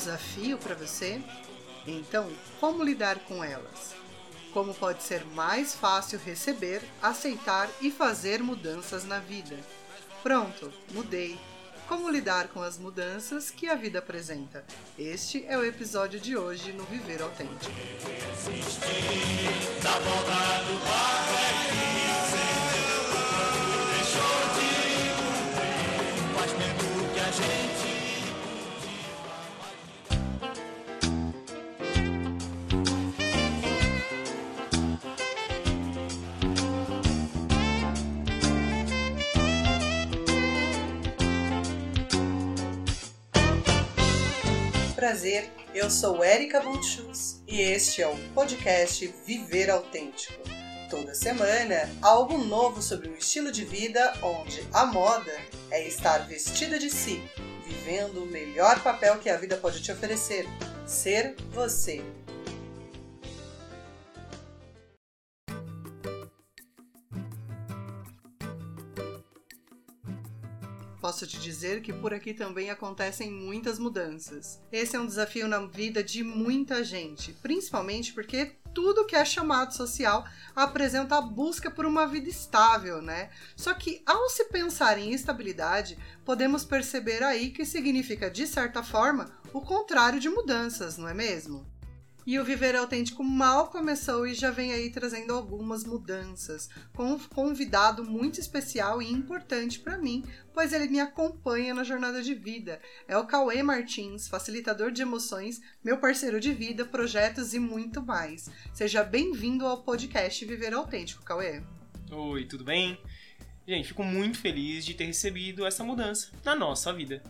desafio para você? Então, como lidar com elas? Como pode ser mais fácil receber, aceitar e fazer mudanças na vida? Pronto, mudei. Como lidar com as mudanças que a vida apresenta? Este é o episódio de hoje no Viver Autêntico. Prazer, eu sou Erika Bunchus e este é o podcast Viver Autêntico. Toda semana, algo novo sobre um estilo de vida onde a moda é estar vestida de si, vivendo o melhor papel que a vida pode te oferecer, ser você. Posso te dizer que por aqui também acontecem muitas mudanças. Esse é um desafio na vida de muita gente, principalmente porque tudo que é chamado social apresenta a busca por uma vida estável, né? Só que ao se pensar em estabilidade, podemos perceber aí que significa, de certa forma, o contrário de mudanças, não é mesmo? E o Viver Autêntico mal começou e já vem aí trazendo algumas mudanças, com um convidado muito especial e importante para mim, pois ele me acompanha na jornada de vida. É o Cauê Martins, facilitador de emoções, meu parceiro de vida, projetos e muito mais. Seja bem-vindo ao podcast Viver Autêntico, Cauê. Oi, tudo bem? Gente, fico muito feliz de ter recebido essa mudança na nossa vida.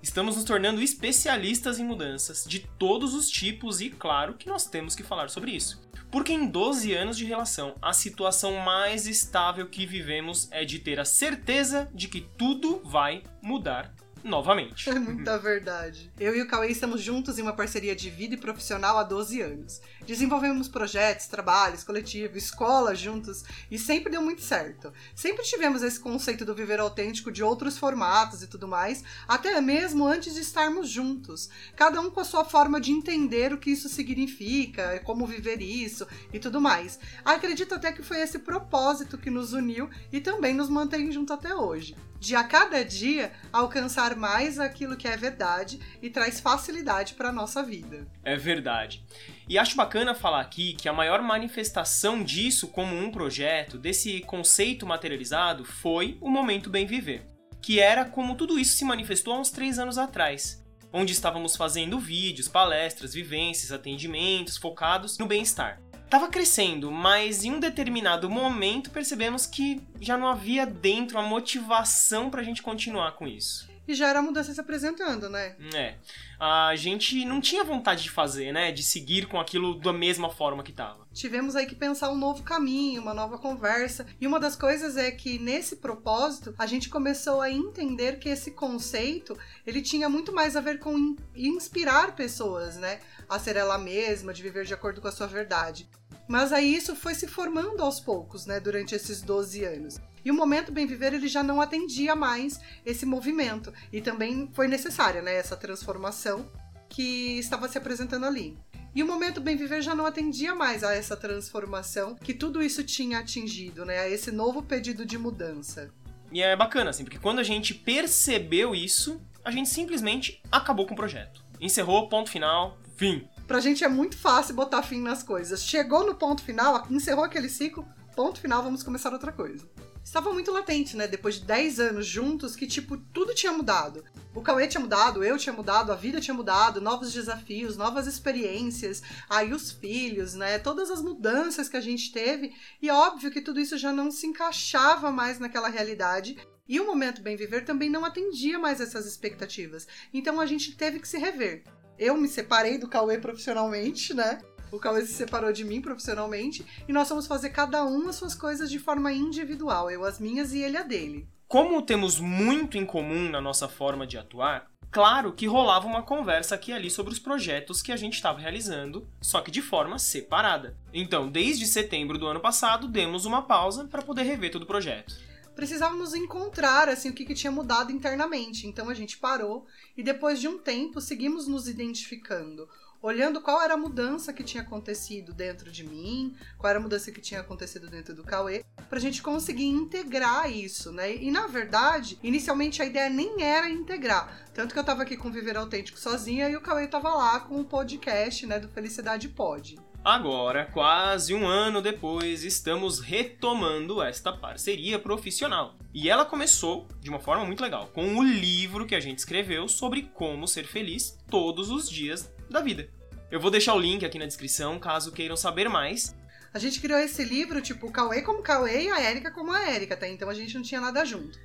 Estamos nos tornando especialistas em mudanças de todos os tipos e, claro, que nós temos que falar sobre isso. Porque em 12 anos de relação, a situação mais estável que vivemos é de ter a certeza de que tudo vai mudar novamente. É muita verdade. Eu e o Cauê estamos juntos em uma parceria de vida e profissional há 12 anos. Desenvolvemos projetos, trabalhos, coletivos, escola juntos e sempre deu muito certo. Sempre tivemos esse conceito do viver autêntico de outros formatos e tudo mais, até mesmo antes de estarmos juntos. Cada um com a sua forma de entender o que isso significa, como viver isso e tudo mais. Acredito até que foi esse propósito que nos uniu e também nos mantém junto até hoje de a cada dia alcançar mais aquilo que é verdade e traz facilidade para nossa vida. É verdade. E acho bacana falar aqui que a maior manifestação disso como um projeto, desse conceito materializado, foi o Momento Bem Viver, que era como tudo isso se manifestou há uns três anos atrás, onde estávamos fazendo vídeos, palestras, vivências, atendimentos focados no bem-estar estava crescendo, mas em um determinado momento percebemos que já não havia dentro a motivação para a gente continuar com isso. E já era a mudança se apresentando, né? É. A gente não tinha vontade de fazer, né? De seguir com aquilo da mesma forma que estava. Tivemos aí que pensar um novo caminho, uma nova conversa. E uma das coisas é que nesse propósito, a gente começou a entender que esse conceito, ele tinha muito mais a ver com inspirar pessoas, né? A ser ela mesma, de viver de acordo com a sua verdade. Mas aí isso foi se formando aos poucos, né, durante esses 12 anos. E o momento bem viver ele já não atendia mais esse movimento e também foi necessária, né, essa transformação que estava se apresentando ali. E o momento bem viver já não atendia mais a essa transformação que tudo isso tinha atingido, né, a esse novo pedido de mudança. E é bacana assim, porque quando a gente percebeu isso, a gente simplesmente acabou com o projeto. Encerrou, ponto final, fim. Pra gente é muito fácil botar fim nas coisas. Chegou no ponto final, encerrou aquele ciclo, ponto final, vamos começar outra coisa. Estava muito latente, né? Depois de 10 anos juntos, que, tipo, tudo tinha mudado. O Cauê tinha mudado, eu tinha mudado, a vida tinha mudado, novos desafios, novas experiências, aí os filhos, né? Todas as mudanças que a gente teve. E óbvio que tudo isso já não se encaixava mais naquela realidade. E o Momento Bem Viver também não atendia mais essas expectativas. Então a gente teve que se rever eu me separei do Cauê profissionalmente, né? O Cauê se separou de mim profissionalmente e nós vamos fazer cada um as suas coisas de forma individual, eu as minhas e ele a dele. Como temos muito em comum na nossa forma de atuar, claro que rolava uma conversa aqui e ali sobre os projetos que a gente estava realizando, só que de forma separada. Então, desde setembro do ano passado, demos uma pausa para poder rever todo o projeto. precisávamos encontrar assim o que, que tinha mudado internamente. Então a gente parou e depois de um tempo seguimos nos identificando olhando qual era a mudança que tinha acontecido dentro de mim, qual era a mudança que tinha acontecido dentro do Cauê, pra gente conseguir integrar isso, né? E na verdade, inicialmente a ideia nem era integrar. Tanto que eu tava aqui com Viver Autêntico sozinha e o Cauê tava lá com o podcast, né, do Felicidade Pode. Agora, quase um ano depois, estamos retomando esta parceria profissional. E ela começou de uma forma muito legal, com o livro que a gente escreveu sobre como ser feliz todos os dias da vida. Eu vou deixar o link aqui na descrição caso queiram saber mais. A gente criou esse livro, tipo, Cauê como Cauê e a Érica como a Érica, tá? Então a gente não tinha nada junto.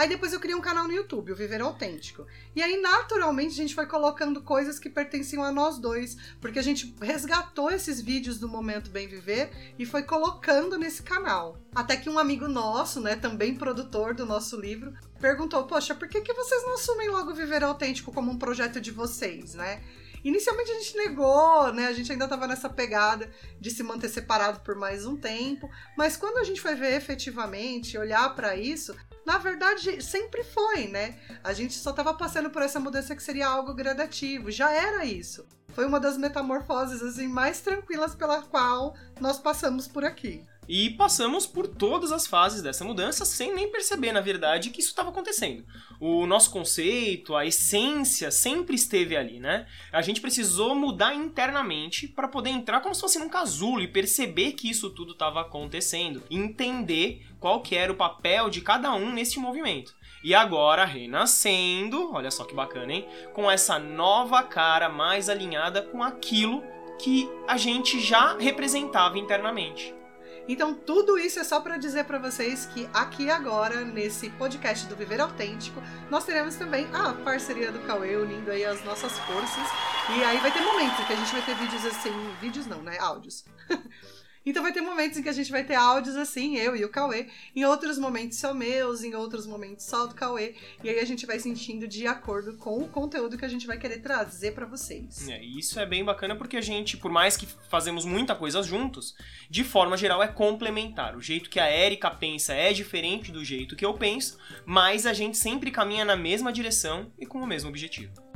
Aí depois eu criei um canal no YouTube, o Viver Autêntico. E aí, naturalmente, a gente foi colocando coisas que pertenciam a nós dois, porque a gente resgatou esses vídeos do Momento Bem Viver e foi colocando nesse canal. Até que um amigo nosso, né, também produtor do nosso livro, perguntou: Poxa, por que, que vocês não assumem logo o Viver Autêntico como um projeto de vocês, né? Inicialmente a gente negou, né? A gente ainda estava nessa pegada de se manter separado por mais um tempo, mas quando a gente foi ver efetivamente, olhar para isso, na verdade sempre foi, né? A gente só estava passando por essa mudança que seria algo gradativo, já era isso. Foi uma das metamorfoses assim mais tranquilas pela qual nós passamos por aqui. E passamos por todas as fases dessa mudança sem nem perceber, na verdade, que isso estava acontecendo. O nosso conceito, a essência sempre esteve ali, né? A gente precisou mudar internamente para poder entrar como se fosse num casulo e perceber que isso tudo estava acontecendo, entender qual que era o papel de cada um nesse movimento. E agora, renascendo, olha só que bacana, hein? Com essa nova cara mais alinhada com aquilo que a gente já representava internamente. Então, tudo isso é só para dizer para vocês que aqui agora, nesse podcast do Viver Autêntico, nós teremos também a parceria do Cauê, unindo aí as nossas forças. E aí vai ter momentos que a gente vai ter vídeos assim, vídeos não, né? Áudios. Então vai ter momentos em que a gente vai ter áudios assim, eu e o Cauê, em outros momentos só meus, em outros momentos só do Cauê, e aí a gente vai sentindo de acordo com o conteúdo que a gente vai querer trazer para vocês. É, isso é bem bacana porque a gente, por mais que fazemos muita coisa juntos, de forma geral é complementar. O jeito que a Erika pensa é diferente do jeito que eu penso, mas a gente sempre caminha na mesma direção e com o mesmo objetivo.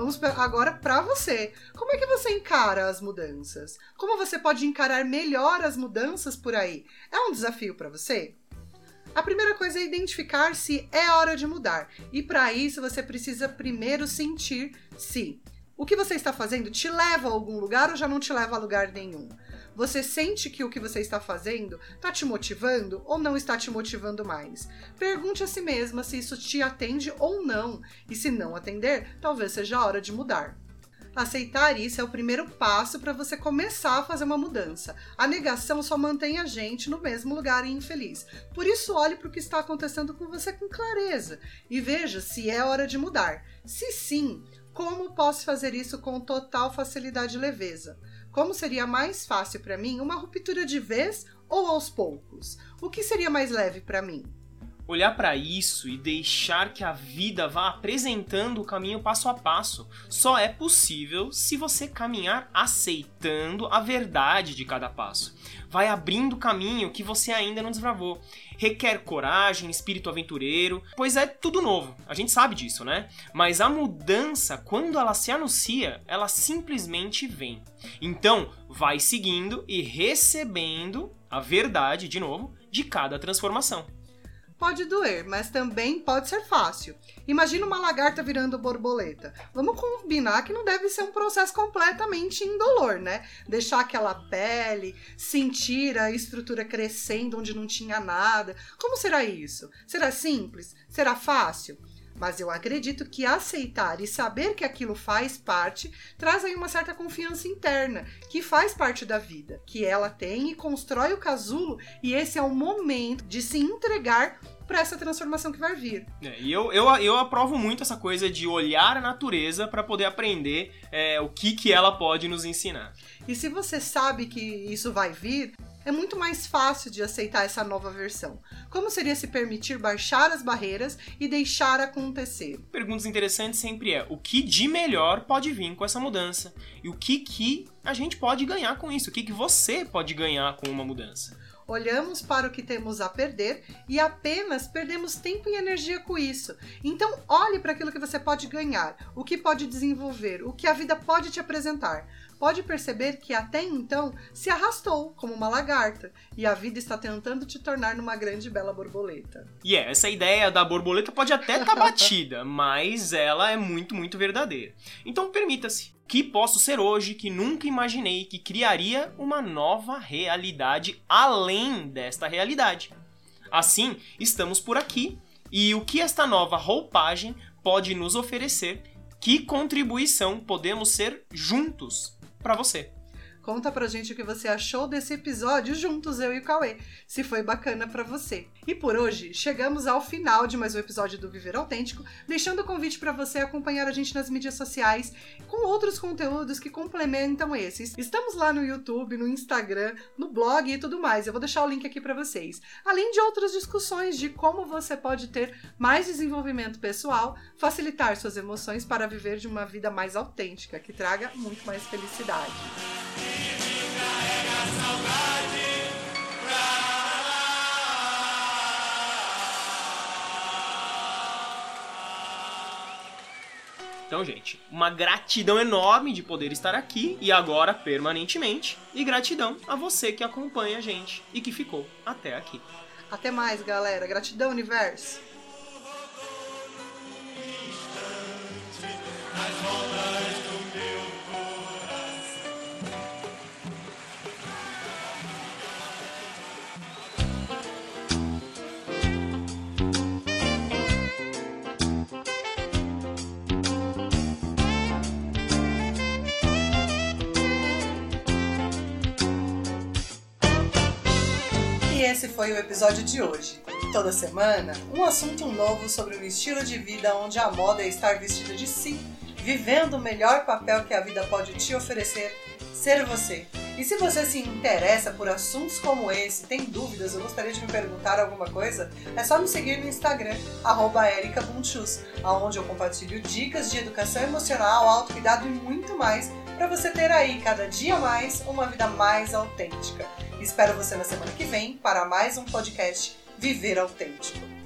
Vamos agora para você. Como é que você encara as mudanças? Como você pode encarar melhor as mudanças por aí? É um desafio para você? A primeira coisa é identificar se é hora de mudar. E para isso você precisa primeiro sentir se o que você está fazendo te leva a algum lugar ou já não te leva a lugar nenhum. Você sente que o que você está fazendo está te motivando ou não está te motivando mais? Pergunte a si mesma se isso te atende ou não, e se não atender, talvez seja a hora de mudar. Aceitar isso é o primeiro passo para você começar a fazer uma mudança. A negação só mantém a gente no mesmo lugar e infeliz. Por isso, olhe para o que está acontecendo com você com clareza e veja se é hora de mudar. Se sim, como posso fazer isso com total facilidade e leveza? Como seria mais fácil para mim uma ruptura de vez ou aos poucos? O que seria mais leve para mim? Olhar para isso e deixar que a vida vá apresentando o caminho passo a passo só é possível se você caminhar aceitando a verdade de cada passo. Vai abrindo caminho que você ainda não desbravou. Requer coragem, espírito aventureiro, pois é tudo novo. A gente sabe disso, né? Mas a mudança, quando ela se anuncia, ela simplesmente vem. Então, vai seguindo e recebendo a verdade, de novo, de cada transformação pode doer, mas também pode ser fácil. Imagina uma lagarta virando borboleta. Vamos combinar que não deve ser um processo completamente indolor, né? Deixar aquela pele, sentir a estrutura crescendo onde não tinha nada. Como será isso? Será simples? Será fácil? Mas eu acredito que aceitar e saber que aquilo faz parte traz aí uma certa confiança interna, que faz parte da vida, que ela tem e constrói o casulo, e esse é o momento de se entregar para essa transformação que vai vir. É, e eu, eu, eu aprovo muito essa coisa de olhar a natureza para poder aprender é, o que, que ela pode nos ensinar. E se você sabe que isso vai vir, é muito mais fácil de aceitar essa nova versão. Como seria se permitir baixar as barreiras e deixar acontecer? Perguntas interessantes sempre é: o que de melhor pode vir com essa mudança? E o que que a gente pode ganhar com isso? O que que você pode ganhar com uma mudança? Olhamos para o que temos a perder e apenas perdemos tempo e energia com isso. Então, olhe para aquilo que você pode ganhar, o que pode desenvolver, o que a vida pode te apresentar. Pode perceber que até então se arrastou como uma lagarta e a vida está tentando te tornar numa grande e bela borboleta. E yeah, essa ideia da borboleta pode até estar tá batida, mas ela é muito, muito verdadeira. Então, permita-se que posso ser hoje que nunca imaginei que criaria uma nova realidade além desta realidade. Assim, estamos por aqui e o que esta nova roupagem pode nos oferecer? Que contribuição podemos ser juntos para você? Conta pra gente o que você achou desse episódio juntos, eu e o Cauê, se foi bacana para você. E por hoje, chegamos ao final de mais um episódio do Viver Autêntico, deixando o convite para você acompanhar a gente nas mídias sociais com outros conteúdos que complementam esses. Estamos lá no YouTube, no Instagram, no blog e tudo mais. Eu vou deixar o link aqui para vocês. Além de outras discussões de como você pode ter mais desenvolvimento pessoal, facilitar suas emoções para viver de uma vida mais autêntica, que traga muito mais felicidade. Então, gente, uma gratidão enorme de poder estar aqui e agora permanentemente. E gratidão a você que acompanha a gente e que ficou até aqui. Até mais, galera. Gratidão, universo. Esse foi o episódio de hoje. Toda semana, um assunto novo sobre um estilo de vida onde a moda é estar vestida de si, vivendo o melhor papel que a vida pode te oferecer, ser você. E se você se interessa por assuntos como esse, tem dúvidas ou gostaria de me perguntar alguma coisa, é só me seguir no Instagram, ericabunchus, onde eu compartilho dicas de educação emocional, autocuidado e muito mais para você ter aí cada dia mais uma vida mais autêntica. Espero você na semana que vem para mais um podcast Viver Autêntico.